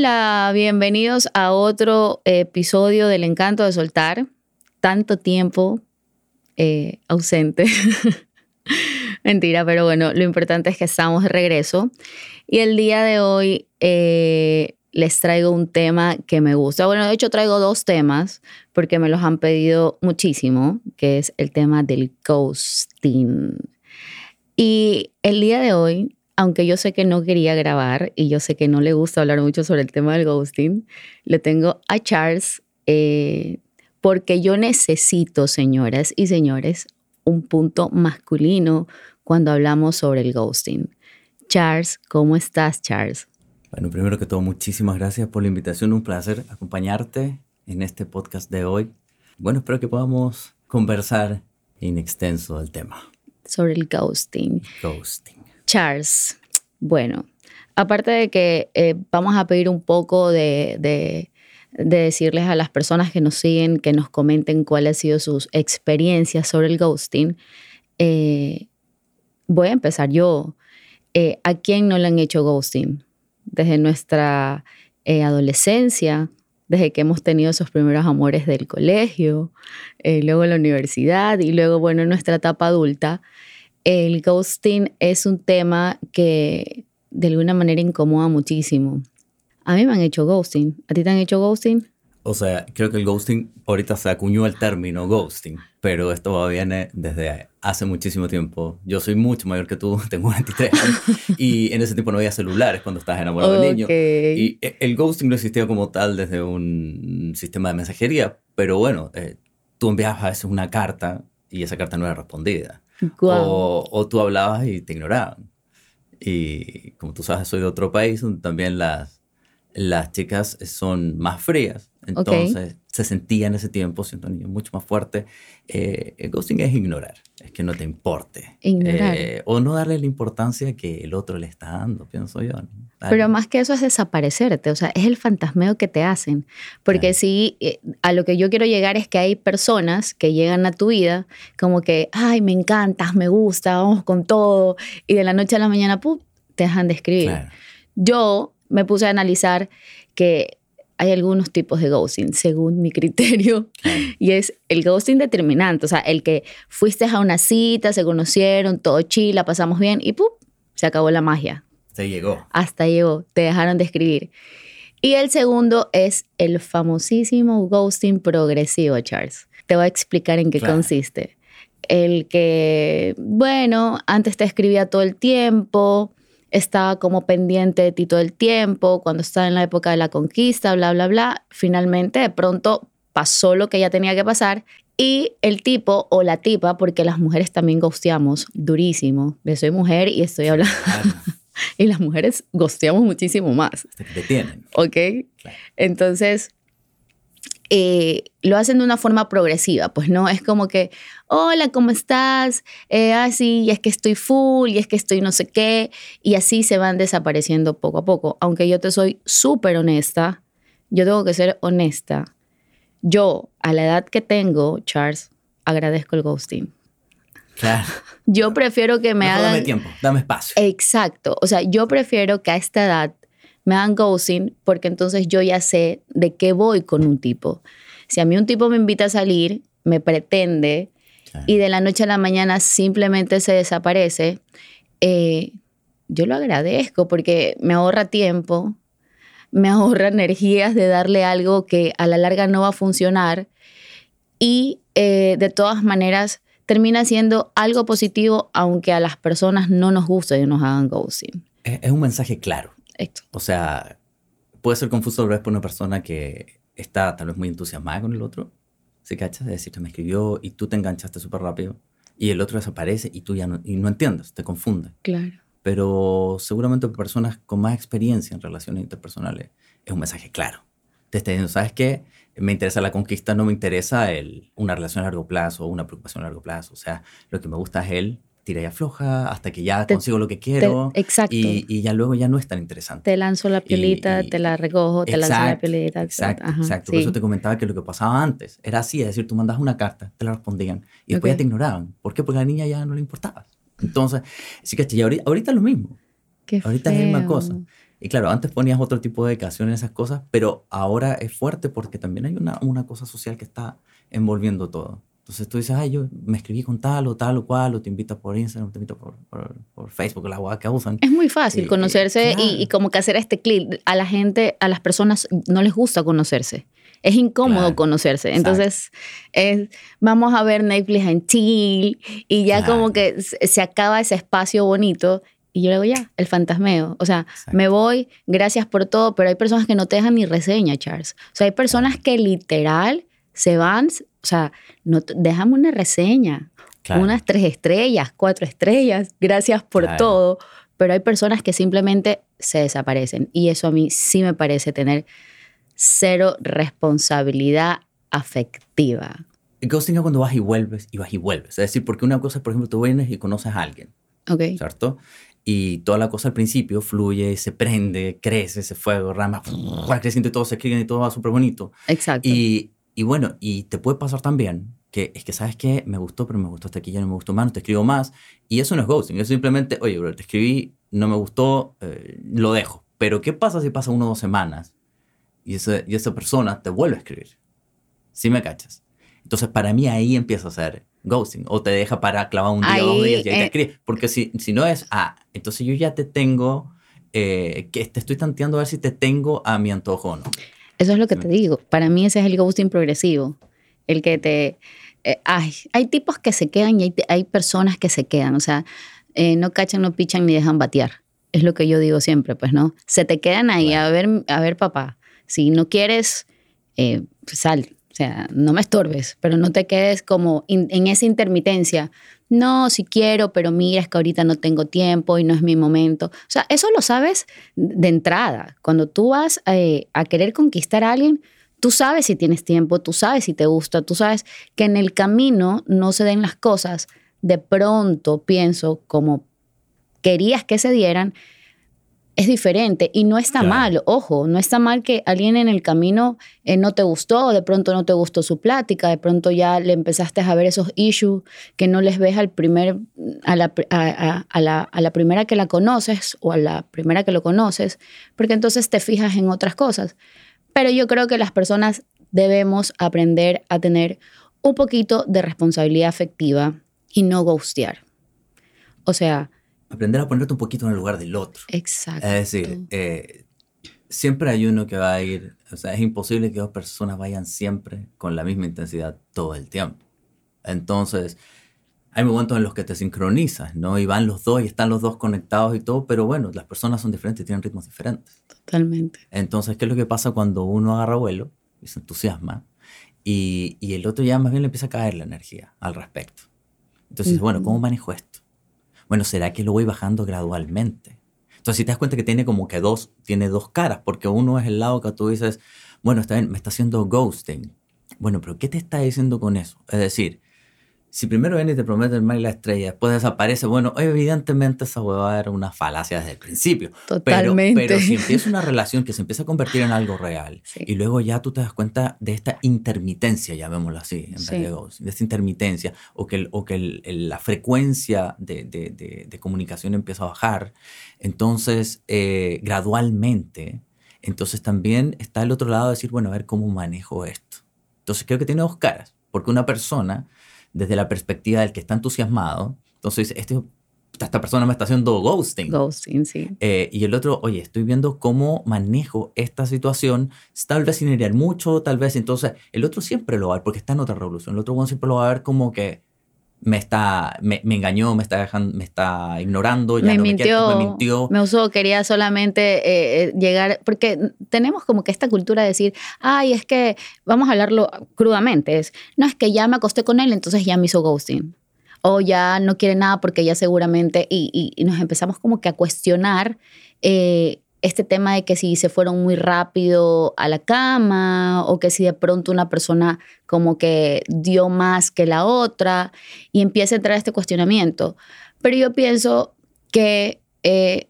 Hola, bienvenidos a otro episodio del Encanto de Soltar. Tanto tiempo eh, ausente. Mentira, pero bueno, lo importante es que estamos de regreso. Y el día de hoy eh, les traigo un tema que me gusta. Bueno, de hecho traigo dos temas porque me los han pedido muchísimo, que es el tema del ghosting. Y el día de hoy aunque yo sé que no quería grabar y yo sé que no le gusta hablar mucho sobre el tema del ghosting, le tengo a Charles eh, porque yo necesito, señoras y señores, un punto masculino cuando hablamos sobre el ghosting. Charles, ¿cómo estás, Charles? Bueno, primero que todo, muchísimas gracias por la invitación. Un placer acompañarte en este podcast de hoy. Bueno, espero que podamos conversar en extenso del tema. Sobre el ghosting. Ghosting. Charles, bueno, aparte de que eh, vamos a pedir un poco de, decirles a las personas que nos siguen que nos comenten cuáles han sido sus experiencias sobre el ghosting, eh, voy a empezar yo. Eh, ¿A quién no le han hecho ghosting? Desde nuestra adolescencia, desde que hemos tenido esos primeros amores del colegio, luego la universidad y luego, bueno, en nuestra etapa adulta el ghosting es un tema que de alguna manera incomoda muchísimo. A mí me han hecho ghosting. ¿A ti te han hecho ghosting? O sea, creo que el ghosting, ahorita se acuñó el término ghosting, pero esto viene desde hace muchísimo tiempo. Yo soy mucho mayor que tú, tengo 23 años, y en ese tiempo no había celulares cuando estás enamorado del niño. Y e, el ghosting no existía como tal desde un sistema de mensajería, pero bueno, eh, tú enviabas a veces una carta y esa carta no era respondida. O, tú hablabas y te ignoraban. Y como tú sabes, soy de otro país donde también las, las chicas son más frías. Entonces se sentía en ese tiempo, siendo un niño mucho más fuerte. Eh, el ghosting es ignorar, es que no te importe. Ignorar. Eh, o no darle la importancia que el otro le está dando, pienso yo. Pero más que eso es desaparecerte, o sea, es el fantasmeo que te hacen. Porque si eh, a lo que yo quiero llegar es que hay personas que llegan a tu vida como que, ay, me encantas, me gusta, vamos con todo, y de la noche a la mañana, ¡pum!, te dejan de escribir. Yo me puse a analizar que hay algunos tipos de ghosting, según mi criterio, y es el ghosting determinante, o sea, el que fuiste a una cita, se conocieron, todo chila, pasamos bien, y ¡pum!, se acabó la magia se llegó. Hasta llegó, te dejaron de escribir. Y el segundo es el famosísimo ghosting progresivo, Charles. Te voy a explicar en qué consiste. El que, bueno, antes te escribía todo el tiempo, estaba como pendiente de ti todo el tiempo, cuando estaba en la época de la conquista, bla, bla, bla. Finalmente, de pronto pasó lo que ya tenía que pasar y el tipo o la tipa, porque las mujeres también ghosteamos durísimo. Yo soy mujer y estoy hablando y las mujeres gosteamos muchísimo más. Se detienen. ¿Ok? Entonces, eh, lo hacen de una forma progresiva, pues no es como que, hola, ¿cómo estás? Eh, ah, sí, y es que estoy full, y es que estoy no sé qué, y así se van desapareciendo poco a poco. Aunque yo te soy súper honesta, yo tengo que ser honesta. Yo, a la edad que tengo, Charles, agradezco el ghosting. Claro. Yo prefiero que me hagan... Dame tiempo, dame espacio. Exacto. O sea, yo prefiero que a esta edad me hagan ghosting porque entonces yo ya sé de qué voy con un tipo. Si a mí un tipo me invita a salir, me pretende y de la noche a la mañana simplemente se desaparece, eh, yo lo agradezco porque me ahorra tiempo, me ahorra energías de darle algo que a la larga no va a funcionar y eh, de todas maneras termina siendo algo positivo, aunque a las personas no nos guste que nos hagan ghosting. Es, un mensaje claro. O sea, puede ser confuso tal vez por una persona que está tal vez muy entusiasmada con el otro. ¿Sí cachas? Es decir, te me escribió y tú te enganchaste súper rápido y el otro desaparece y tú ya no, y no entiendes, te confunde. Claro. Pero seguramente para personas con más experiencia en relaciones interpersonales es un mensaje claro. Te está diciendo, ¿sabes qué? me interesa la conquista, no me interesa el, una relación a largo plazo o una preocupación a largo plazo. O sea, lo que me gusta es él, tira y afloja hasta que ya consigo lo que quiero. exacto. Y, ya luego ya no es tan interesante. Te lanzo la piolita, te la recojo, te lanzo la piolita. Exacto, exacto. Por eso te comentaba que lo que pasaba antes era así, es decir, tú mandas una carta, te la respondían y después ya te ignoraban. ¿Por qué? Porque a la niña ya no le importaba. Entonces, sí que ahorita, ahorita es lo mismo. Qué ahorita es la misma cosa. Y claro, antes ponías otro tipo de dedicación en esas cosas, pero ahora es fuerte porque también hay una, una cosa social que está envolviendo todo. Entonces tú dices, ay, yo me escribí con tal o tal o cual, o te invito por Instagram, te invito por, por, por Facebook, la agua que usan. Es muy fácil conocerse y, y, como que hacer este clic. A la gente, a las personas no les gusta conocerse. Es incómodo conocerse. Entonces, es, vamos a ver Netflix en chill y ya como que se acaba ese espacio bonito y yo le digo, ya, el fantasmeo. O sea, me voy, gracias por todo, pero hay personas que no te dejan ni reseña, Charles. O sea, hay personas que literal se van, o sea, no, déjame una reseña, unas tres estrellas, cuatro estrellas, gracias por todo, pero hay personas que simplemente se desaparecen y eso a mí sí me parece tener cero responsabilidad afectiva. Ghosting es cuando vas y vuelves y vas y vuelves. Es decir, porque una cosa es, por ejemplo, tú vienes y conoces a alguien. Ok. ¿Cierto? Y toda la cosa al principio fluye, se prende, crece, ese fuego, rama, y todo se escribe y todo va súper bonito. Exacto. Y, y, bueno, y te puede pasar también que es que, ¿sabes qué? Me gustó, pero me gustó hasta aquí, ya no me gustó más, no te escribo más. Y eso no es ghosting, es simplemente, oye, bro, te escribí, no me gustó, eh, lo dejo. Pero ¿qué pasa si pasa una o dos semanas y, ese, y esa persona te vuelve a escribir? ¿Sí me cachas? Entonces, para mí ahí empieza a ser ghosting. O te deja para clavar un día o dos días y ahí te eh, escribe. Porque si, si no es, ah, entonces yo ya te tengo, eh, que te estoy tanteando a ver si te tengo a mi antojo o no. Eso es lo que te digo. Para mí ese es el ghosting progresivo. El que te... Eh, ay, hay tipos que se quedan y hay, hay personas que se quedan. O sea, no cachan, no pichan ni dejan batear. Es lo que yo digo siempre, pues, ¿no? Se te quedan ahí, a ver, a ver, papá. Si no quieres, sal, o sea, no me estorbes, pero no te quedes como en esa intermitencia. No, si quiero, pero mira, es que ahorita no tengo tiempo y no es mi momento. O sea, eso lo sabes de entrada. Cuando tú vas eh, a querer conquistar a alguien, tú sabes si tienes tiempo, tú sabes si te gusta, tú sabes que en el camino no se den las cosas. De pronto pienso como querías que se dieran es diferente y no está mal, ojo, no está mal que alguien en el camino eh, no te gustó, de pronto no te gustó su plática, de pronto ya le empezaste a ver esos issues que no les ves al primer, a la, a, la, a la primera que la conoces o a la primera que lo conoces, porque entonces te fijas en otras cosas. Pero yo creo que las personas debemos aprender a tener un poquito de responsabilidad afectiva y no ghostear. O sea, aprender a ponerte un poquito en el lugar del otro. Exacto. Es decir, eh, siempre hay uno que va a ir, o sea, es imposible que dos personas vayan siempre con la misma intensidad todo el tiempo. Entonces, hay momentos en los que te sincronizas, ¿no? Y van los dos y están los dos conectados y todo, pero bueno, las personas son diferentes, tienen ritmos diferentes. Totalmente. Entonces, ¿qué es lo que pasa cuando uno agarra vuelo y se entusiasma y, y el otro ya más bien le empieza a caer la energía al respecto? Entonces, bueno, ¿cómo manejo esto? Bueno, ¿será que lo voy bajando gradualmente? Entonces, si te das cuenta que tiene como que dos, tiene dos caras, porque uno es el lado que tú dices, bueno, está bien, me está haciendo ghosting. Bueno, pero ¿qué te está diciendo con eso? Es decir, si primero viene y te promete el mar y la estrella, después desaparece, bueno, evidentemente esa hueva era una falacia desde el principio. Totalmente. Pero, si empieza una relación que se empieza a convertir en algo real y luego ya tú te das cuenta de esta intermitencia, llamémoslo así, en vez de, de esta intermitencia, o que, o que la frecuencia de, de, de, comunicación empieza a bajar, entonces eh, gradualmente, entonces también está el otro lado de decir, bueno, a ver cómo manejo esto. Entonces creo que tiene dos caras, porque una persona desde la perspectiva del que está entusiasmado. Entonces, este, esta persona me está haciendo ghosting. Ghosting, sí. Eh, y el otro, oye, estoy viendo cómo manejo esta situación, tal vez sin herir mucho, tal vez. Entonces, el otro siempre lo va a ver porque está en otra revolución. El otro siempre lo va a ver como que me está me, me, engañó, me está dejando, me está ignorando, ya me, no mintió, me, me mintió. Me usó, quería solamente eh, eh, llegar, porque tenemos como que esta cultura de decir, ay, es que vamos a hablarlo crudamente, es, no es que ya me acosté con él, entonces ya me hizo ghosting. O ya no quiere nada porque ya seguramente, y, y, nos empezamos como que a cuestionar eh, este tema de que si se fueron muy rápido a la cama o que si de pronto una persona como que dio más que la otra y empieza a entrar este cuestionamiento. Pero yo pienso que eh,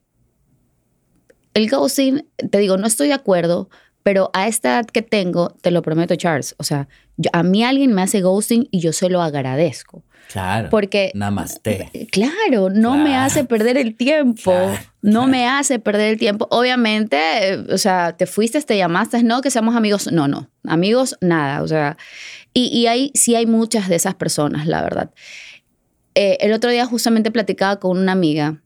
el ghosting, te digo, no estoy de acuerdo, pero a esta edad que tengo, te lo prometo, Charles, o sea, a mí alguien me hace ghosting y yo se lo agradezco. Claro. Porque. Namaste. Claro, no me hace perder el tiempo. no me hace perder el tiempo. Obviamente, o sea, te fuiste, te llamaste, no que seamos amigos. No, no. Amigos, nada. O sea, y, y hay, sí hay muchas de esas personas, la verdad. Eh, el otro día justamente platicaba con una amiga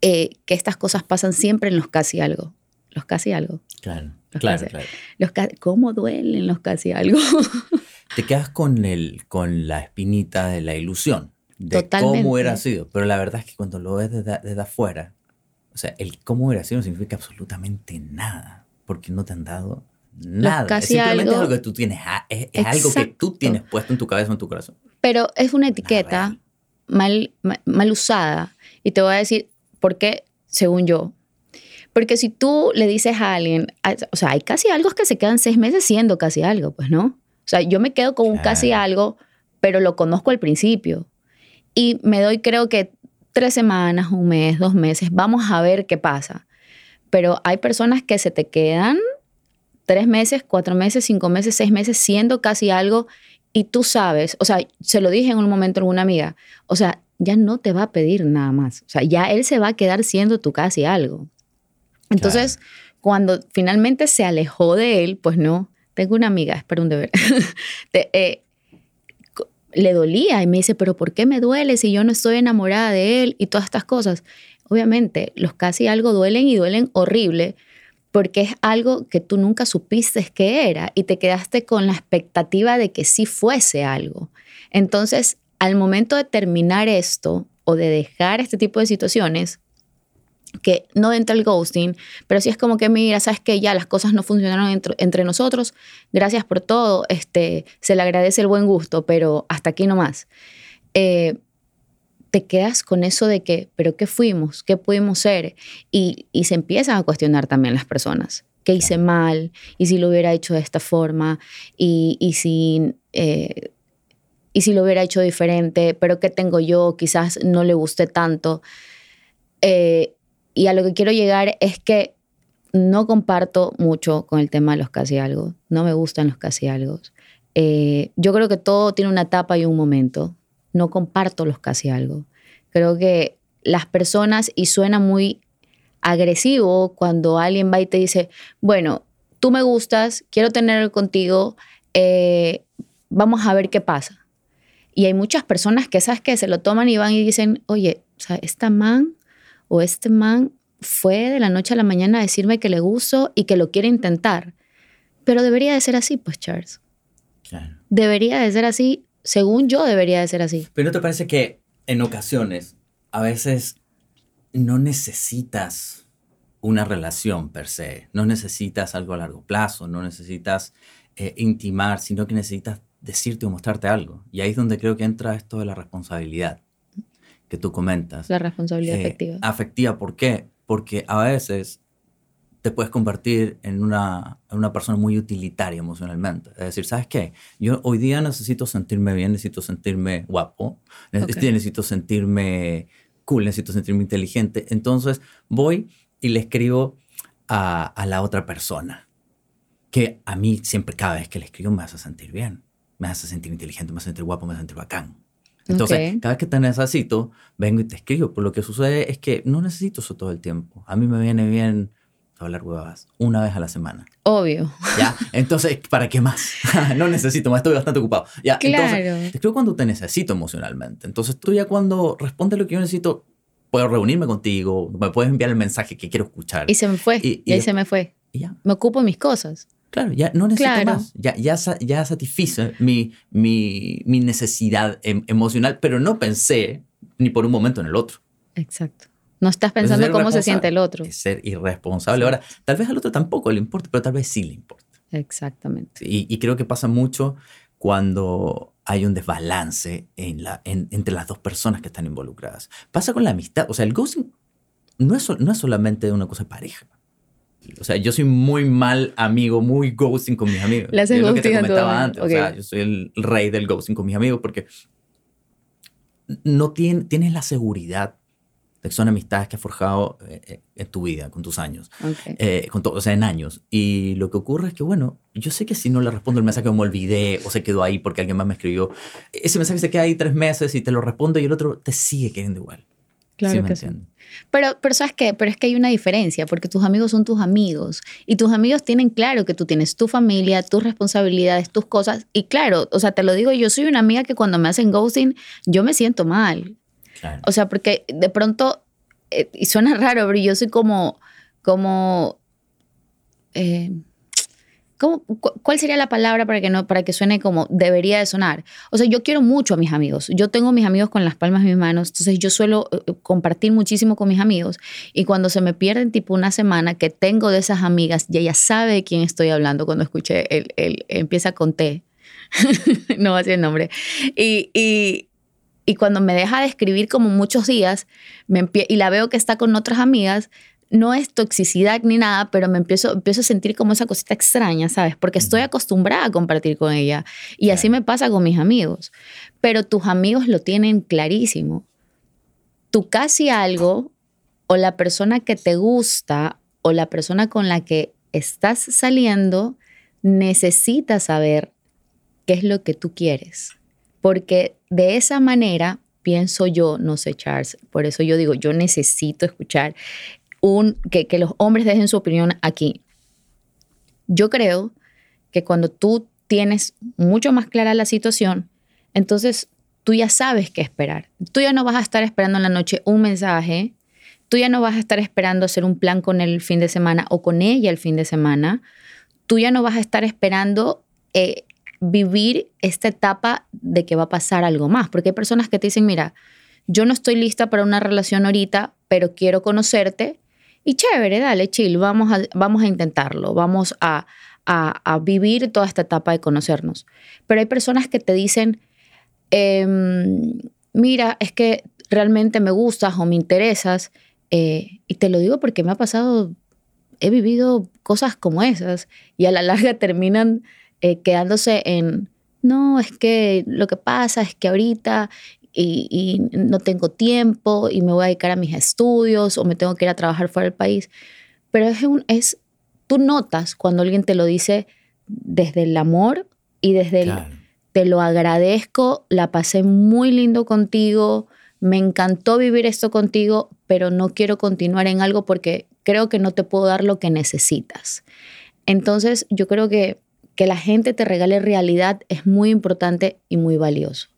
eh, que estas cosas pasan siempre en los casi algo. Los casi algo. Claro, claro, claro. Los ¿Cómo duelen los casi algo? Te quedas con, el, con la espinita de la ilusión de cómo hubiera sido. Pero la verdad es que cuando lo ves desde, desde afuera, o sea, el cómo hubiera sido no significa absolutamente nada, porque no te han dado nada. Casi simplemente algo, es algo que tú tienes, ah, es, algo que tú tienes puesto en tu cabeza o en tu corazón. Pero es una etiqueta mal, mal, usada. Y te voy a decir por qué, según yo. Porque si tú le dices a alguien, o sea, hay casi algo que se quedan seis meses siendo casi algo, pues no. O sea, yo me quedo con un casi algo, pero lo conozco al principio. Y me doy, creo que tres semanas, un mes, dos meses, vamos a ver qué pasa. Pero hay personas que se te quedan tres meses, cuatro meses, cinco meses, seis meses siendo casi algo y tú sabes, o sea, se lo dije en un momento a una amiga, o sea, ya no te va a pedir nada más, o sea, ya él se va a quedar siendo tú casi algo. Entonces, cuando finalmente se alejó de él, pues no, tengo una amiga, espero un deber, eh, le dolía y me dice, pero ¿por qué me duele si yo no estoy enamorada de él y todas estas cosas? Obviamente, los casi algo duelen y duelen horrible, porque es algo que tú nunca supiste que era y te quedaste con la expectativa de que sí fuese algo. Entonces, al momento de terminar esto o de dejar este tipo de situaciones, que no entra el ghosting, pero sí es como que, mira, sabes que ya las cosas no funcionaron entre, nosotros, gracias por todo, este, se le agradece el buen gusto, pero hasta aquí nomás. Eh, te quedas con eso de que, pero ¿qué fuimos? ¿Qué pudimos ser? Y, se empiezan a cuestionar también las personas. ¿Qué hice mal? ¿Y si lo hubiera hecho de esta forma? ¿Y, y si... Eh, y si lo hubiera hecho diferente, pero ¿qué tengo yo? Quizás no le guste tanto. Eh, y a lo que quiero llegar es que no comparto mucho con el tema de los casi algo. No me gustan los casi algo. Eh, yo creo que todo tiene una etapa y un momento no comparto los casi algo. Creo que las personas, y suena muy agresivo cuando alguien va y te dice, bueno, tú me gustas, quiero tener contigo, eh, vamos a ver qué pasa. Y hay muchas personas que, ¿sabes que Se lo toman y van y dicen, oye, o sea, esta man o este man fue de la noche a la mañana a decirme que le gusto y que lo quiere intentar. Pero debería de ser así, pues, Charles. Debería de ser así según yo, debería de ser así. Pero ¿no te parece que en ocasiones, a veces, no necesitas una relación per se, no necesitas algo a largo plazo, no necesitas eh, intimar, sino que necesitas decirte o mostrarte algo. Y ahí es donde creo que entra esto de la responsabilidad que tú comentas. La responsabilidad eh, afectiva. Afectiva, ¿por qué? Porque a veces te puedes convertir en una, una, persona muy utilitaria emocionalmente. Es decir, ¿sabes qué? Yo hoy día necesito sentirme bien, necesito sentirme guapo, necesito sentirme cool, necesito sentirme inteligente. Entonces voy y le escribo a, a, la otra persona, que a mí siempre cada vez que le escribo me hace sentir bien, me hace sentir inteligente, me hace sentir guapo, me hace sentir bacán. Entonces, cada vez que te necesito, vengo y te escribo. Por lo que sucede es que no necesito eso todo el tiempo. A mí me viene bien hablar huevadas una vez a la semana. Obvio. ¿Ya? Entonces, ¿para qué más? no necesito más, estoy bastante ocupado. ¿Ya? Claro. Entonces, creo cuando te necesito emocionalmente. Entonces, tú ya cuando respondes lo que yo necesito, puedo reunirme contigo, me puedes enviar el mensaje que quiero escuchar. Y se me fue. Y, ahí se me fue. Y ya. Me ocupo de mis cosas. Claro, ya no necesito más. Ya, ya, ya satisfice mi, mi, mi necesidad em, emocional, pero no pensé ni por un momento en el otro. Exacto. No estás pensando cómo se siente el otro. Es ser irresponsable. Ahora, tal vez al otro tampoco le importa, pero tal vez sí le importa. Exactamente. Y, creo que pasa mucho cuando hay un desbalance en la, entre las dos personas que están involucradas. Pasa con la amistad. O sea, el ghosting no es, no es solamente una cosa de pareja. O sea, yo soy muy mal amigo, muy ghosting con mis amigos. Le es lo que te comentaba antes. O sea, yo soy el rey del ghosting con mis amigos porque no tienes la seguridad Son amistades que has forjado eh, eh, en tu vida, con tus años, Ok. eh, con todo, o sea, en años. Y lo que ocurre es que, bueno, yo sé que si no le respondo el mensaje me olvidé o se quedó ahí porque alguien más me escribió, ese mensaje se queda ahí tres meses y te lo respondo y el otro te sigue queriendo igual. Claro. Pero, pero ¿sabes qué? Pero es que hay una diferencia, porque tus amigos son tus amigos y tus amigos tienen claro que tú tienes tu familia, tus responsabilidades, tus cosas. Y claro, o sea, te lo digo, yo soy una amiga que cuando me hacen ghosting, yo me siento mal. Claro. O sea, porque de pronto, eh, y suena raro, pero yo soy como, como, eh, ¿cómo- cu- ¿cuál sería la palabra para que no, para que suene como debería de sonar? O sea, yo quiero mucho a mis amigos. Yo tengo mis amigos con las palmas de mis manos, entonces yo suelo eh, eh, compartir muchísimo con mis amigos. Y cuando se me pierden tipo una semana que tengo de esas amigas, y ella sabe de quién estoy hablando cuando escuché el, el- empieza con T. no va a decir el nombre. Y, y, y cuando me deja de escribir como muchos días me y la veo que está con otras amigas, no es toxicidad ni nada, pero me empiezo, empiezo a sentir como esa cosita extraña, ¿sabes? Porque estoy acostumbrada a compartir con ella. Y así me pasa con mis amigos. Pero tus amigos lo tienen clarísimo. Tú casi algo o la persona que te gusta o la persona con la que estás saliendo necesita saber qué es lo que tú quieres. Porque de esa manera, pienso yo, no sé, Charles, por eso yo digo, yo necesito escuchar un, que, que los hombres dejen su opinión aquí. Yo creo que cuando tú tienes mucho más clara la situación, entonces tú ya sabes qué esperar. Tú ya no vas a estar esperando en la noche un mensaje, tú ya no vas a estar esperando hacer un plan con él el fin de semana o con ella el fin de semana, tú ya no vas a estar esperando eh, vivir esta etapa de que va a pasar algo más, porque hay personas que te dicen, mira, yo no estoy lista para una relación ahorita, pero quiero conocerte y chévere, dale, chill, vamos a, vamos a intentarlo, vamos a, a, a vivir toda esta etapa de conocernos. Pero hay personas que te dicen, em, mira, es que realmente me gustas o me interesas, eh, y te lo digo porque me ha pasado, he vivido cosas como esas, y a la larga terminan eh, quedándose en, no, es que lo que pasa es que ahorita y, y no tengo tiempo y me voy a dedicar a mis estudios o me tengo que ir a trabajar fuera del país. Pero es, un, es tú notas cuando alguien te lo dice desde el amor y desde el, te lo agradezco, la pasé muy lindo contigo, me encantó vivir esto contigo, pero no quiero continuar en algo porque creo que no te puedo dar lo que necesitas. Entonces, yo creo que que la gente te regale realidad es muy importante y muy valioso.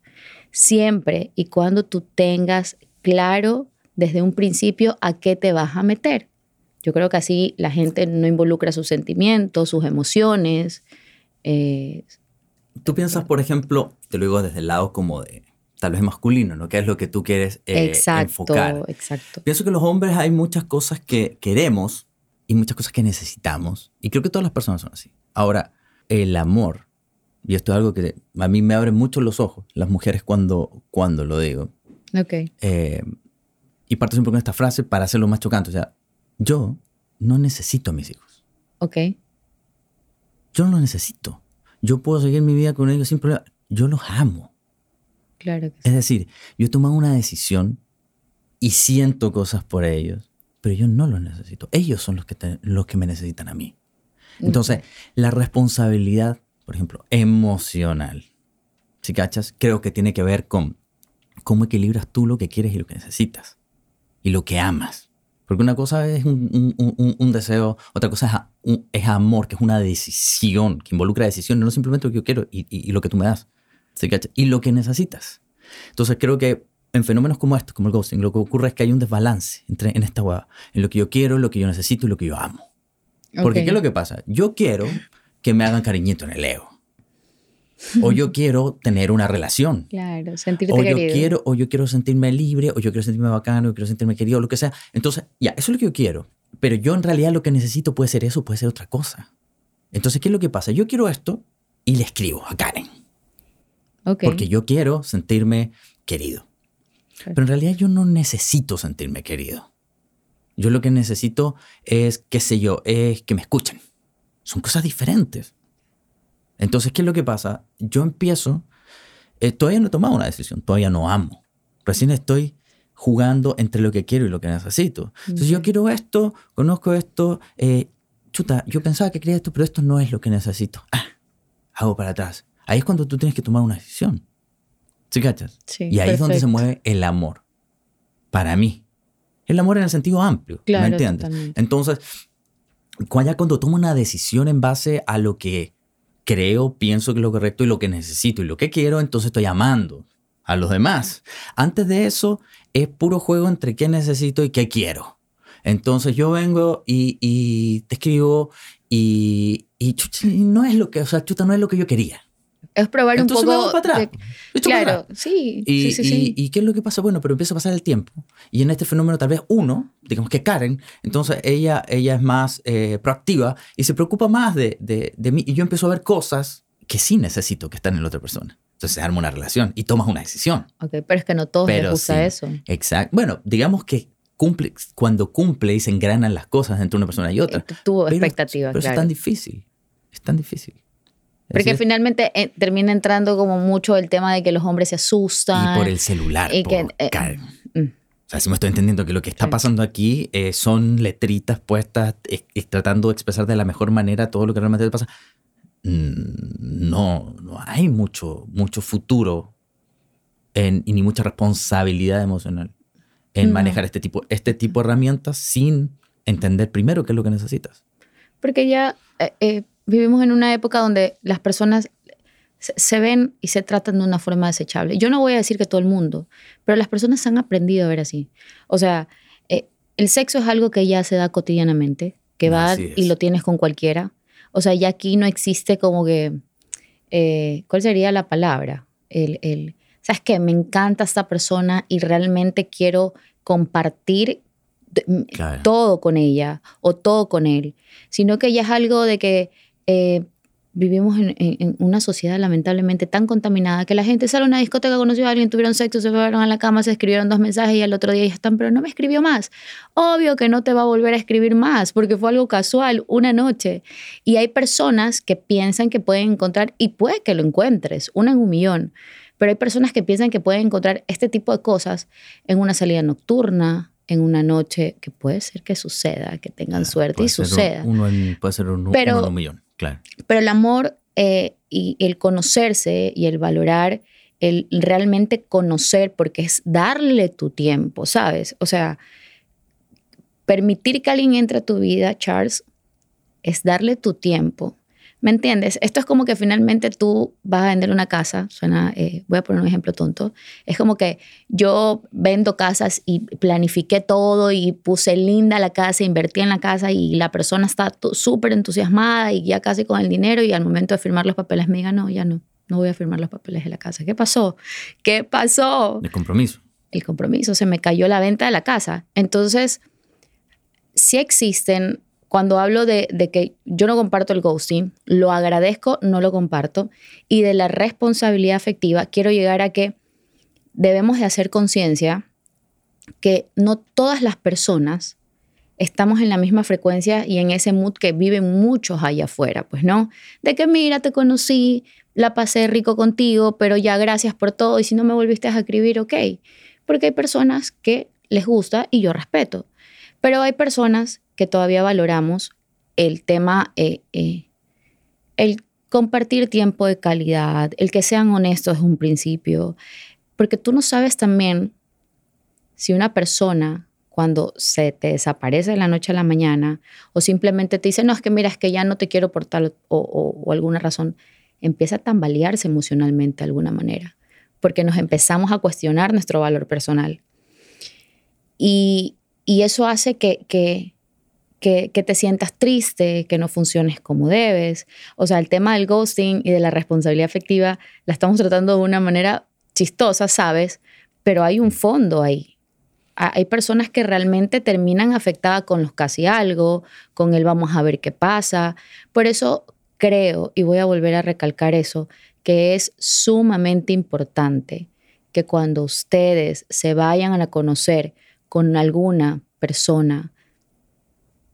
Siempre y cuando tú tengas claro desde un principio a qué te vas a meter. Yo creo que así la gente no involucra sus sentimientos, sus emociones. eh, Tú piensas, por ejemplo, te lo digo desde el lado como de tal vez masculino, ¿no? ¿Qué es lo que tú quieres eh, exacto, enfocar? exacto. Pienso que los hombres hay muchas cosas que queremos y muchas cosas que necesitamos. Y creo que todas las personas son así. Ahora, el amor, y esto es algo que a mí me abre mucho los ojos, las mujeres cuando, cuando lo digo. Ok, Eh, y parto siempre con esta frase para hacerlo más chocante. O sea, yo no necesito a mis hijos. ok, Yo no los necesito. Yo puedo seguir mi vida con ellos sin problema. Yo los amo. claro que sí. Es decir, yo he tomado una decisión y siento cosas por ellos, pero yo no los necesito. Ellos son los que, te- los que me necesitan a mí. Entonces, la responsabilidad, por ejemplo, emocional, si cachas, creo que tiene que ver con cómo equilibras tú lo que quieres y lo que necesitas y lo que amas. Porque una cosa es un, un- un- un deseo, otra cosa es, es amor, que es una decisión, que involucra decisiones, no simplemente lo que yo quiero y, y- y lo que tú me das. ¿sí cachas? Y lo que necesitas. Entonces creo que en fenómenos como estos, como el ghosting, lo que ocurre es que hay un desbalance entre, en esta hueá, en lo que yo quiero, lo que yo necesito y lo que yo amo. Porque. ¿qué es lo que pasa? Yo quiero que me hagan cariñito en el ego. O yo quiero tener una relación. Claro, sentirte O yo querido. quiero, o yo quiero sentirme libre, o yo quiero sentirme bacano, o yo quiero sentirme querido, lo que sea. Entonces, ya, eso es lo que yo quiero. Pero yo en realidad lo que necesito puede ser eso, puede ser otra cosa. Entonces, ¿qué es lo que pasa? Yo quiero esto y le escribo a Karen. Porque yo quiero sentirme querido. Pero en realidad yo no necesito sentirme querido. Yo lo que necesito es, qué sé yo, es que me escuchen. Son cosas diferentes. Entonces, ¿qué es lo que pasa? Yo empiezo, eh, todavía no he tomado una decisión, todavía no amo. Recién estoy jugando entre lo que quiero y lo que necesito. Entonces yo quiero esto, conozco esto, eh, chuta, yo pensaba que quería esto, pero esto no es lo que necesito. Ah, hago para atrás. Ahí es cuando tú tienes que tomar una decisión. ¿Sí cachas? Sí, y ahí es donde se perfecto. mueve el amor. Para mí. El amor en el sentido amplio. Claro, ¿Me entiendes? Entonces, cuando tomo una decisión en base a lo que creo, pienso que es lo correcto y lo que necesito y lo que quiero, entonces estoy amando a los demás. Antes de eso, es puro juego entre qué necesito y qué quiero. Entonces yo vengo y, te escribo y, y no es lo que, o sea, chuta, no es lo que yo quería. Es probar Entonces un poco. para atrás. de- para claro, atrás. sí, Y, sí, sí, y- sí. y qué es lo que pasa? Bueno, pero empieza a pasar el tiempo. Y en este fenómeno tal vez uno, digamos que Karen, entonces ella, ella es más eh, proactiva y se preocupa más de, de, de mí. Y yo empiezo a ver cosas que sí necesito que están en la otra persona. Entonces se arma una relación y tomas una decisión. Ok, pero es que no todos les Pero gusta sí. eso. Exacto. Bueno, digamos que cumple, cuando cumple y se engranan las cosas entre una persona y otra. Eh, Tuvo Pero- expectativas, Pero claro. es tan difícil. Es tan difícil. Porque decir, finalmente eh, termina entrando como mucho el tema de que los hombres se asustan. y por el celular. y po, que, eh, mm. O sea, si me estoy entendiendo que lo que está Sí. pasando aquí eh, son letritas puestas tratando de expresar de la mejor manera todo lo que realmente pasa. Mm, No, no hay mucho, mucho futuro en- y ni mucha responsabilidad emocional en No. manejar este tipo, este tipo de herramientas sin entender primero qué es lo que necesitas. Porque ya eh, eh, vivimos en una época donde las personas se, ven y se tratan de una forma desechable. Yo no voy a decir que todo el mundo, pero las personas han aprendido a ver así. O sea, eh, el sexo es algo que ya se da cotidianamente, que va Así es. y lo tienes con cualquiera. O sea, ya aquí no existe como que, eh, ¿cuál sería la palabra? El, el, ¿Sabes qué? Me encanta esta persona y realmente quiero compartir Claro. todo con ella o todo con él, sino que ya es algo de que eh, vivimos en, en- en una sociedad lamentablemente tan contaminada que la gente sale a una discoteca, conoció a alguien, tuvieron sexo, se fueron a la cama, se escribieron dos mensajes y al otro día ya están, pero no me escribió más. Obvio que no te va a volver a escribir más porque fue algo casual, una noche. Y hay personas que piensan que pueden encontrar, y puede que lo encuentres, una en un millón, pero hay personas que piensan que pueden encontrar este tipo de cosas en una salida nocturna, en una noche, que puede ser que suceda, que tengan suerte y ser un- suceda. Uno en- puede ser un, Pero- uno en un millón, Pero el amor eh, y el conocerse y el valorar, el realmente conocer, porque es darle tu tiempo, ¿sabes? O sea, permitir que alguien entre a tu vida, Charles, es darle tu tiempo. ¿Me entiendes? Esto es como que finalmente tú vas a vender una casa, suena, eh, voy a poner un ejemplo tonto, es como que yo vendo casas y planifiqué todo y puse linda la casa, invertí en la casa y la persona está súper entusiasmada y ya casi con el dinero y al momento de firmar los papeles me diga, no, ya no, no voy a firmar los papeles de la casa. ¿Qué pasó? ¿Qué pasó? De compromiso. el compromiso, se me cayó la venta de la casa. Entonces, sí existen, cuando hablo de, de que yo no comparto el ghosting, lo agradezco, no lo comparto, y de la responsabilidad afectiva, quiero llegar a que debemos de hacer conciencia que no todas las personas estamos en la misma frecuencia y en ese mood que viven muchos allá afuera, pues no, de que mira, te conocí, la pasé rico contigo, pero ya gracias por todo y si no me volviste a escribir, ok, porque hay personas que les gusta y yo respeto, pero hay personas que todavía valoramos el tema, eh, eh, el compartir tiempo de calidad, el que sean honestos desde un principio, porque tú no sabes también si una persona cuando se te desaparece de la noche a la mañana o simplemente te dice, no, es que mira, es que ya no te quiero por tal o, alguna razón, empieza a tambalearse emocionalmente de alguna manera, porque nos empezamos a cuestionar nuestro valor personal. Y, y eso hace que, que, te sientas triste, que no funciones como debes. O sea, el tema del ghosting y de la responsabilidad afectiva la estamos tratando de una manera chistosa, ¿sabes? Pero hay un fondo ahí hay personas que realmente terminan afectadas con los casi algo, con el vamos a ver qué pasa. Por eso creo, y voy a volver a recalcar eso, que es sumamente importante que cuando ustedes se vayan a conocer con alguna persona,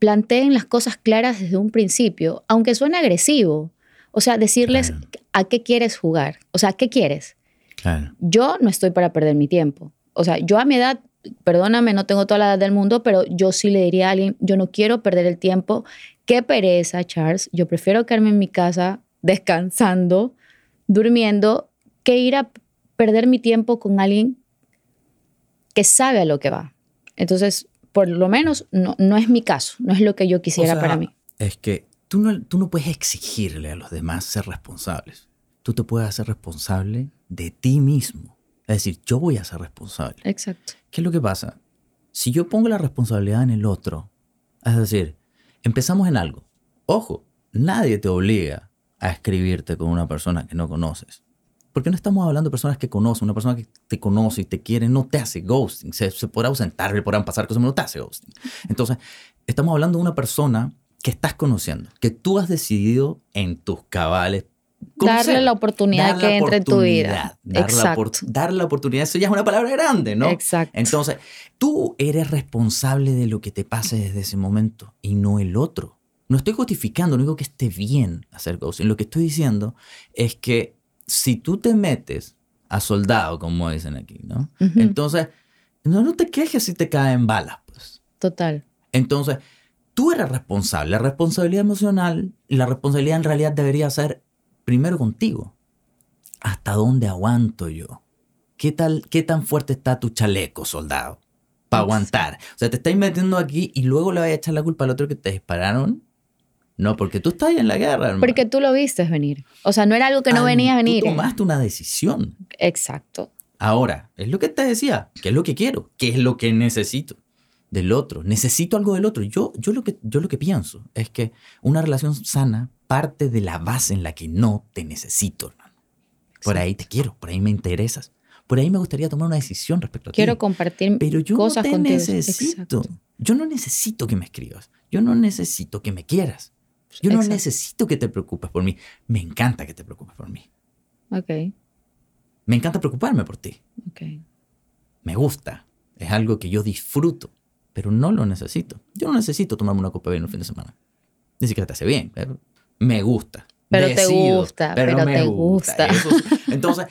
planteen las cosas claras desde un principio, aunque suene agresivo. O sea, decirles Claro. a qué quieres jugar. O sea, ¿qué quieres? Claro. yo no estoy para perder mi tiempo. O sea, yo a mi edad perdóname, no tengo toda la edad del mundo, pero yo sí le diría a alguien, yo no quiero perder el tiempo. Qué pereza, Charles. Yo prefiero quedarme en mi casa descansando, durmiendo, que ir a perder mi tiempo con alguien que sabe a lo que va. Entonces, por lo menos no, no es mi caso, no es lo que yo quisiera para mí. Es que tú no, tú no puedes exigirle a los demás ser responsables. Tú te puedes hacer responsable de ti mismo. Es decir, yo voy a ser responsable. Exacto. ¿Qué es lo que pasa? Si yo pongo la responsabilidad en el otro, es decir, empezamos en algo. Ojo, nadie te obliga a escribirte con una persona que no conoces. Porque no estamos hablando de personas que conocen. Una persona que te conoce y te quiere no te hace ghosting. Se, se podrá ausentar, le podrán pasar cosas, pero no te hace ghosting. Entonces, estamos hablando de una persona que estás conociendo, que tú has decidido en tus cabales darle la oportunidad que entre en tu vida. Dar Exacto. La dar la oportunidad, eso ya es una palabra grande, ¿no? Exacto. Entonces, tú eres responsable de lo que te pase desde ese momento y no el otro. No estoy justificando, no digo que esté bien hacer ghosting. Lo que estoy diciendo es que si tú te metes a soldado, como dicen aquí, ¿no? Entonces, no, no te quejes si te caen balas, pues. Total. Entonces, tú eres responsable. La responsabilidad emocional la responsabilidad en realidad debería ser primero contigo. ¿Hasta dónde aguanto yo? ¿Qué, tal, qué tan fuerte está tu chaleco, soldado? Para aguantar. O sea, te estáis metiendo aquí y luego le vas a echar la culpa al otro que te dispararon. No, porque tú estás en la guerra, hermano. Porque tú lo viste venir. O sea, no era algo que no venía a venir. Tú tomaste una decisión. Exacto. Ahora, es lo que te decía. ¿Qué es lo que quiero? ¿Qué es lo que necesito? del otro, necesito algo del otro. Yo, yo, lo que, yo lo que pienso es que una relación sana parte de la base en la que no te necesito, hermano. Por ahí te quiero, por ahí me interesas. Por ahí me gustaría tomar una decisión respecto a ti. Quiero compartir pero yo cosas no te necesito. Yo no necesito que me escribas. Yo no necesito que me quieras. Yo no necesito que te preocupes por mí. Me encanta que te preocupes por mí. Ok. Me encanta preocuparme por ti. Ok. Me gusta. Es algo que yo disfruto pero no lo necesito. Yo no necesito tomarme una copa de vino el fin de semana. Ni siquiera te hace bien, me gusta. Pero te gusta, pero, te gusta. entonces,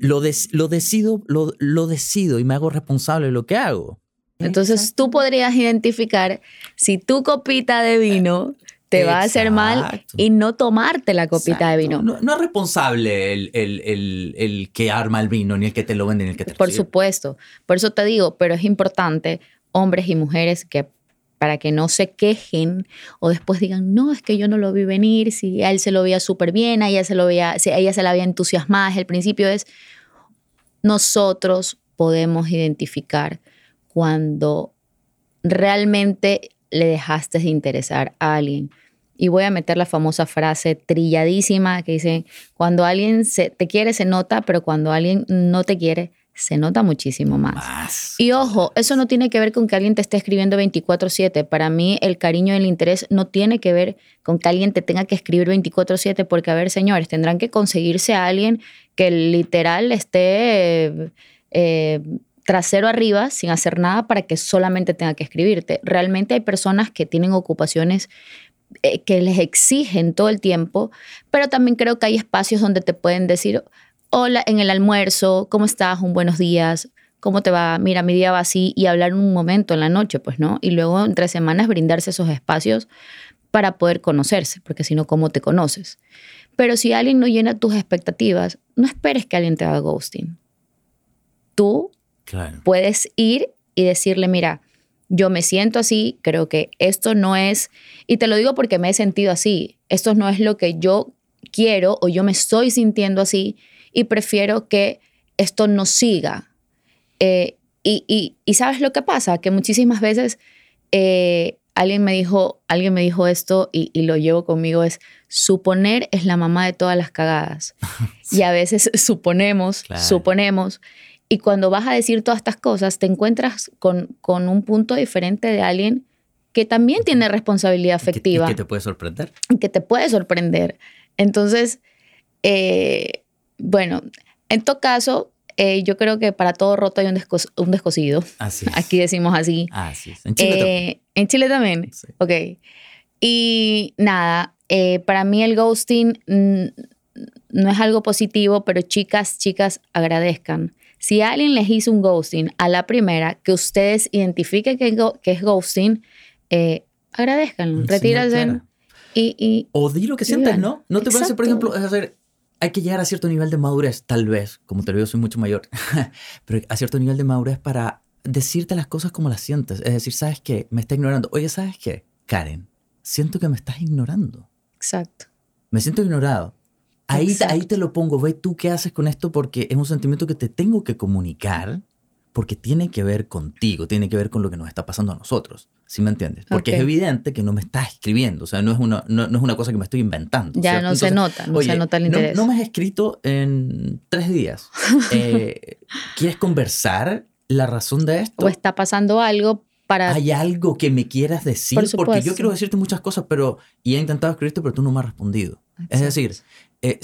lo, lo decido, lo, lo, decido y me hago responsable de lo que hago. Entonces tú podrías identificar si tu copita de vino te va a hacer mal y no tomarte la copita de vino. No, es responsable el, el, el, el, que arma el vino, ni el que te lo vende, ni el que te Por supuesto. Por eso te digo, pero es importante hombres y mujeres que para que no se quejen o después digan, no, es que yo no lo vi venir, si a él se lo veía súper bien, a ella se lo veía, si a ella se la había entusiasmada, el principio es, nosotros podemos identificar cuando realmente le dejaste de interesar a alguien. Y voy a meter la famosa frase trilladísima que dice, cuando alguien se, te quiere se nota, pero cuando alguien no te quiere se nota muchísimo más. Y ojo, eso no tiene que ver con que alguien te esté escribiendo 24/7. Para mí el cariño y el interés no tiene que ver con que alguien te tenga que escribir 24/7 porque, a ver, señores, tendrán que conseguirse a alguien que literal esté eh, trasero arriba sin hacer nada para que solamente tenga que escribirte. Realmente hay personas que tienen ocupaciones eh, que les exigen todo el tiempo, pero también creo que hay espacios donde te pueden decir, hola en el almuerzo, ¿cómo estás? Un buenos días, ¿cómo te va? Mira, mi día va así y hablar un momento en la noche, pues, ¿no? Y luego entre semanas brindarse esos espacios para poder conocerse, porque si no, ¿cómo te conoces? Pero si alguien no llena tus expectativas, no esperes que alguien te haga ghosting. Tú puedes ir y decirle, mira, yo me siento así, creo que esto no es, y te lo digo porque me he sentido así, esto no es lo que yo quiero o yo me estoy sintiendo así y prefiero que esto no siga. Eh, y, sabes lo que pasa, que muchísimas veces eh, alguien, me dijo, alguien me dijo esto y, lo llevo conmigo, es suponer es la mamá de todas las cagadas. Y a veces suponemos, suponemos, y cuando vas a decir todas estas cosas, te encuentras con, con un punto diferente de alguien que también tiene responsabilidad afectiva. Y que, te puede sorprender. Que te puede sorprender. Entonces, eh, bueno, en todo caso, eh, yo creo que para todo roto hay un, un descosido. Así Aquí decimos así. Así es. En Chile eh, también. En Chile también. Sí. Ok. Y nada, eh, para mí el ghosting no es algo positivo, pero chicas, chicas, agradezcan. Si alguien les hizo un ghosting a la primera, que ustedes identifiquen que, que es ghosting, eh, agradezcanlo, retírense y, y, O di lo que sientes, ¿no? ¿No te parece, por ejemplo, es hacer, hay que llegar a cierto nivel de madurez, tal vez, como te lo digo, soy mucho mayor, pero a cierto nivel de madurez para decirte las cosas como las sientes. Es decir, ¿sabes qué? Me está ignorando. Oye, ¿sabes qué? Karen, siento que me estás ignorando. Exacto. Me siento ignorado. Ahí, ahí te lo pongo, ve tú qué haces con esto porque es un sentimiento que te tengo que comunicar porque tiene que ver contigo, tiene que ver con lo que nos está pasando a nosotros. ¿Sí me entiendes? Porque es evidente que no me estás escribiendo, o sea, no es una, no, es una cosa que me estoy inventando. Ya no se nota, no se nota el interés. No, me has escrito en tres días. Eh, ¿Quieres conversar la razón de esto? O está pasando algo para... Hay algo que me quieras decir, porque yo quiero decirte muchas cosas, pero y he intentado escribirte, pero tú no me has respondido. Es decir, eh,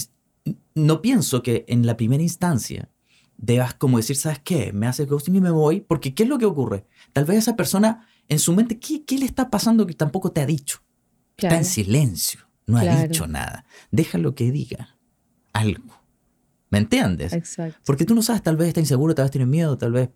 no pienso que en la primera instancia debas como decir, ¿sabes qué? Me hace ghosting y me voy, porque ¿qué es lo que ocurre? Tal vez esa persona en su mente, ¿qué, qué le está pasando que tampoco te ha dicho? Está en silencio, no ha dicho nada. Déjalo que diga algo. ¿Me entiendes? Exacto. Porque tú no sabes, tal vez está inseguro, tal vez tiene miedo, tal vez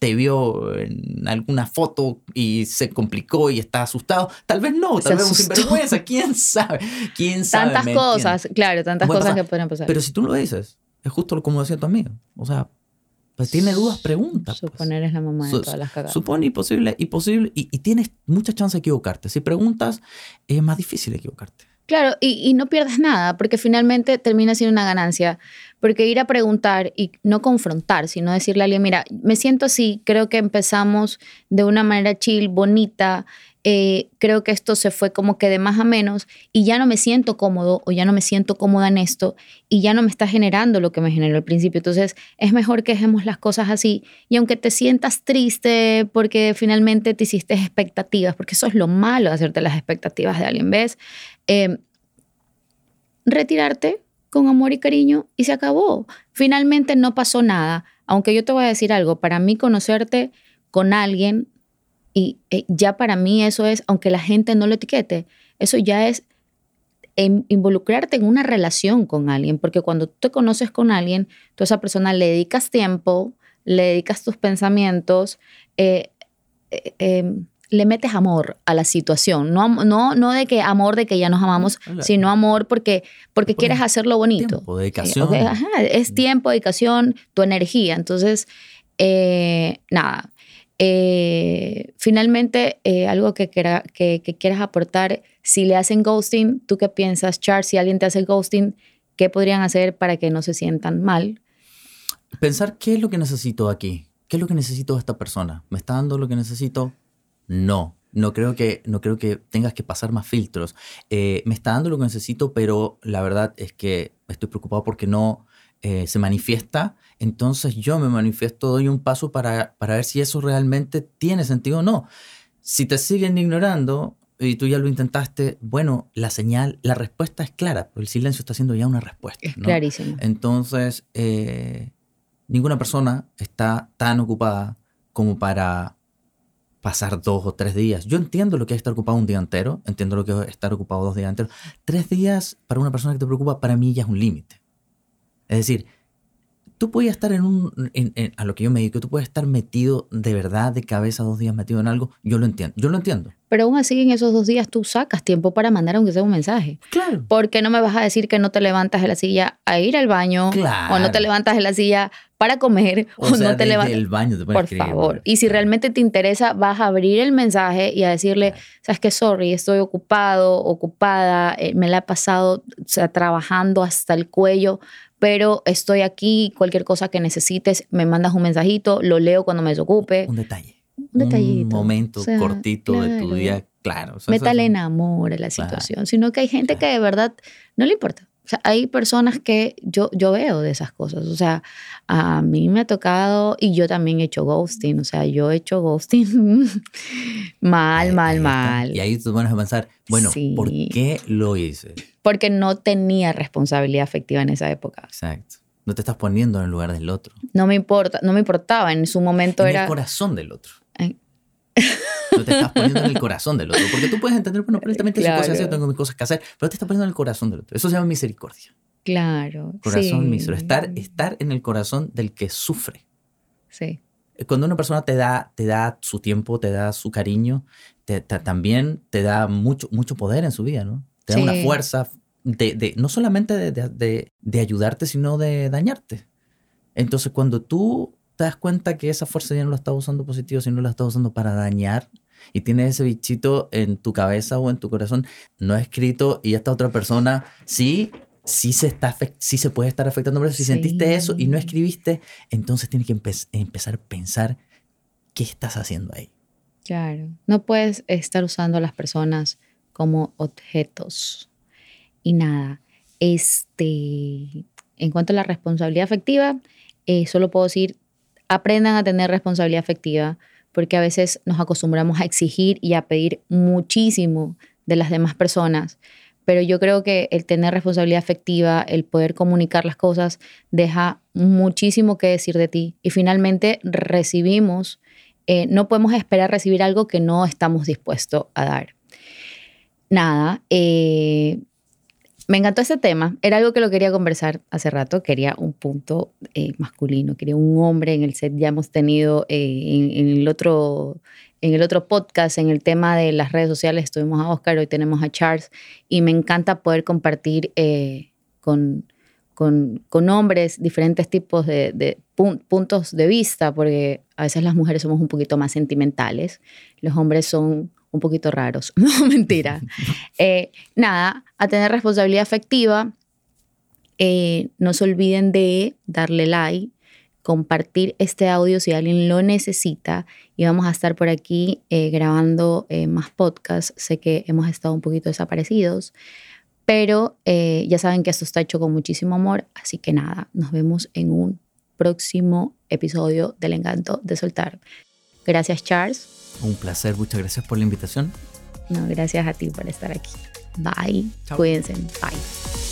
te vio en alguna foto y se complicó y está asustado. Tal vez no, tal vez un sinvergüenza, quién sabe, quién sabe. Tantas cosas, claro, tantas cosas que pueden pasar. Pero si tú lo dices, es justo como decía tu amigo. O sea, pues tiene dudas, pregunta. Pues. Suponer es la mamá de todas las cagadas. Supone y posible, y, posible y, tienes mucha chance de equivocarte. Si preguntas, es más difícil equivocarte. Claro, y, y, no pierdes nada, porque finalmente termina siendo una ganancia. Porque ir a preguntar y no confrontar, sino decirle a alguien, mira, me siento así, creo que empezamos de una manera chill, bonita, eh, creo que esto se fue como que de más a menos y ya no me siento cómodo o ya no me siento cómoda en esto y ya no me está generando lo que me generó al principio. Entonces es mejor que dejemos las cosas así y aunque te sientas triste porque finalmente te hiciste expectativas, porque eso es lo malo hacerte las expectativas de alguien, ¿ves? Eh, retirarte con amor y cariño y se acabó. Finalmente no pasó nada. Aunque yo te voy a decir algo, para mí conocerte con alguien y eh, ya para mí eso es, aunque la gente no lo etiquete, eso ya es involucrarte en una relación con alguien, porque cuando tú te conoces con alguien, tú a esa persona le dedicas tiempo, le dedicas tus pensamientos, eh, eh, em, le metes amor a la situación, no, no, no de que amor de que ya nos amamos, sino amor porque, porque quieres hacerlo bonito. Tiempo, dedicación. es tiempo, dedicación, tu energía. Entonces, nada, eh, finalmente, eh, algo que, que, quieras aportar, si le hacen ghosting, ¿tú qué piensas, Charles? Si alguien te hace ghosting, ¿qué podrían hacer para que no se sientan mal? Pensar qué es lo que necesito aquí, qué es lo que necesito de esta persona. ¿Me está dando lo que necesito? No. No creo que, no creo que tengas que pasar más filtros. Eh, me está dando lo que necesito, pero la verdad es que estoy preocupado porque no, se manifiesta, entonces yo me manifiesto, doy un paso para, para ver si eso realmente tiene sentido o no. Si te siguen ignorando y tú ya lo intentaste, bueno, la señal, la respuesta es clara, el silencio está siendo ya una respuesta. Es clarísimo. Entonces, eh, ninguna persona está tan ocupada como para pasar dos o tres días. Yo entiendo lo que es estar ocupado un día entero, entiendo lo que es estar ocupado dos días enteros. Tres días para una persona que te preocupa, para mí ya es un límite. Es decir, tú puedes estar en un, a lo que yo me dedico, tú puedes estar metido de verdad, de cabeza, dos días metido en algo, yo lo entiendo, yo lo entiendo. Pero aún así en esos dos días tú sacas tiempo para mandar aunque sea un mensaje. Claro. Porque no me vas a decir que no te levantas de la silla a ir al baño, o no te levantas de la silla para comer, o, no te levantas. el baño te Por favor. Y si realmente te interesa, vas a abrir el mensaje y a decirle, sabes que sorry, estoy ocupado, ocupada, eh, me la he pasado sea, trabajando hasta el cuello pero estoy aquí, cualquier cosa que necesites, me mandas un mensajito, lo leo cuando me desocupe. Un detalle. Un detallito. Un momento cortito de tu día, claro. O Métale en amor a la situación, sino que hay gente que de verdad no le importa. Sea, hay personas que yo, yo veo de esas cosas. O sea, a mí me ha tocado, y yo también he hecho ghosting. O sea, yo he hecho ghosting mal, mal, mal. Y ahí tú vas a pensar, bueno, ¿por qué lo hice? porque no tenía responsabilidad afectiva en esa época. Exacto. No te estás poniendo en el lugar del otro. No me importa, no me importaba, en su momento en era... el corazón del otro. No te estás poniendo en el corazón del otro. Porque tú puedes entender, bueno, aparentemente claro. cosas tengo mis cosas que hacer, pero te estás poniendo en el corazón del otro. Eso se llama misericordia. Claro. Corazón sí. Estar, estar en el corazón del que sufre. Sí. Cuando una persona te da, te da su tiempo, te da su cariño, te, te, también te da mucho, mucho poder en su vida, ¿no? Te da Sí. una fuerza de, de- no solamente de- de ayudarte, sino de dañarte. Entonces, cuando tú te das cuenta que esa fuerza ya no la estás usando positivo, sino la estás usando para dañar, y tienes ese bichito en tu cabeza o en tu corazón, no escrito, y esta otra persona sí, sí se, está, sí se puede estar afectando, pero si Sí. sentiste eso y no escribiste, entonces tienes que empe- empezar a pensar qué estás haciendo ahí. Claro. No puedes estar usando a las personas como objetos. Y nada, este, en cuanto a la responsabilidad afectiva, eh, solo puedo decir, aprendan a tener responsabilidad afectiva, porque a veces nos acostumbramos a exigir y a pedir muchísimo de las demás personas. Pero yo creo que el tener responsabilidad afectiva, el poder comunicar las cosas, deja muchísimo que decir de ti. Y finalmente recibimos eh, no podemos esperar recibir algo que no estamos dispuestos a dar. Nada, eh, me encantó este tema. Era algo que lo quería conversar hace rato. Quería un punto eh, masculino, quería un hombre en el set. Ya hemos tenido eh, en, en el otro, en el otro podcast, en el tema de las redes sociales, tuvimos a Oscar, hoy tenemos a Charles. Y me encanta poder compartir eh, con, con, con hombres diferentes tipos de, de pun- puntos de vista, porque a veces las mujeres somos un poquito más sentimentales, los hombres son un poquito raros, no mentira. Eh, nada, a tener responsabilidad afectiva, eh, no se olviden de darle like, compartir este audio si alguien lo necesita y vamos a estar por aquí eh, grabando más podcasts. Sé que hemos estado un poquito desaparecidos, pero ya saben que esto está hecho con muchísimo amor, así que nada, nos vemos en un próximo episodio del encanto de soltar. Gracias Charles. Un placer, muchas gracias por la invitación. No, gracias a ti por estar aquí. Bye. Chao. Cuídense. Bye.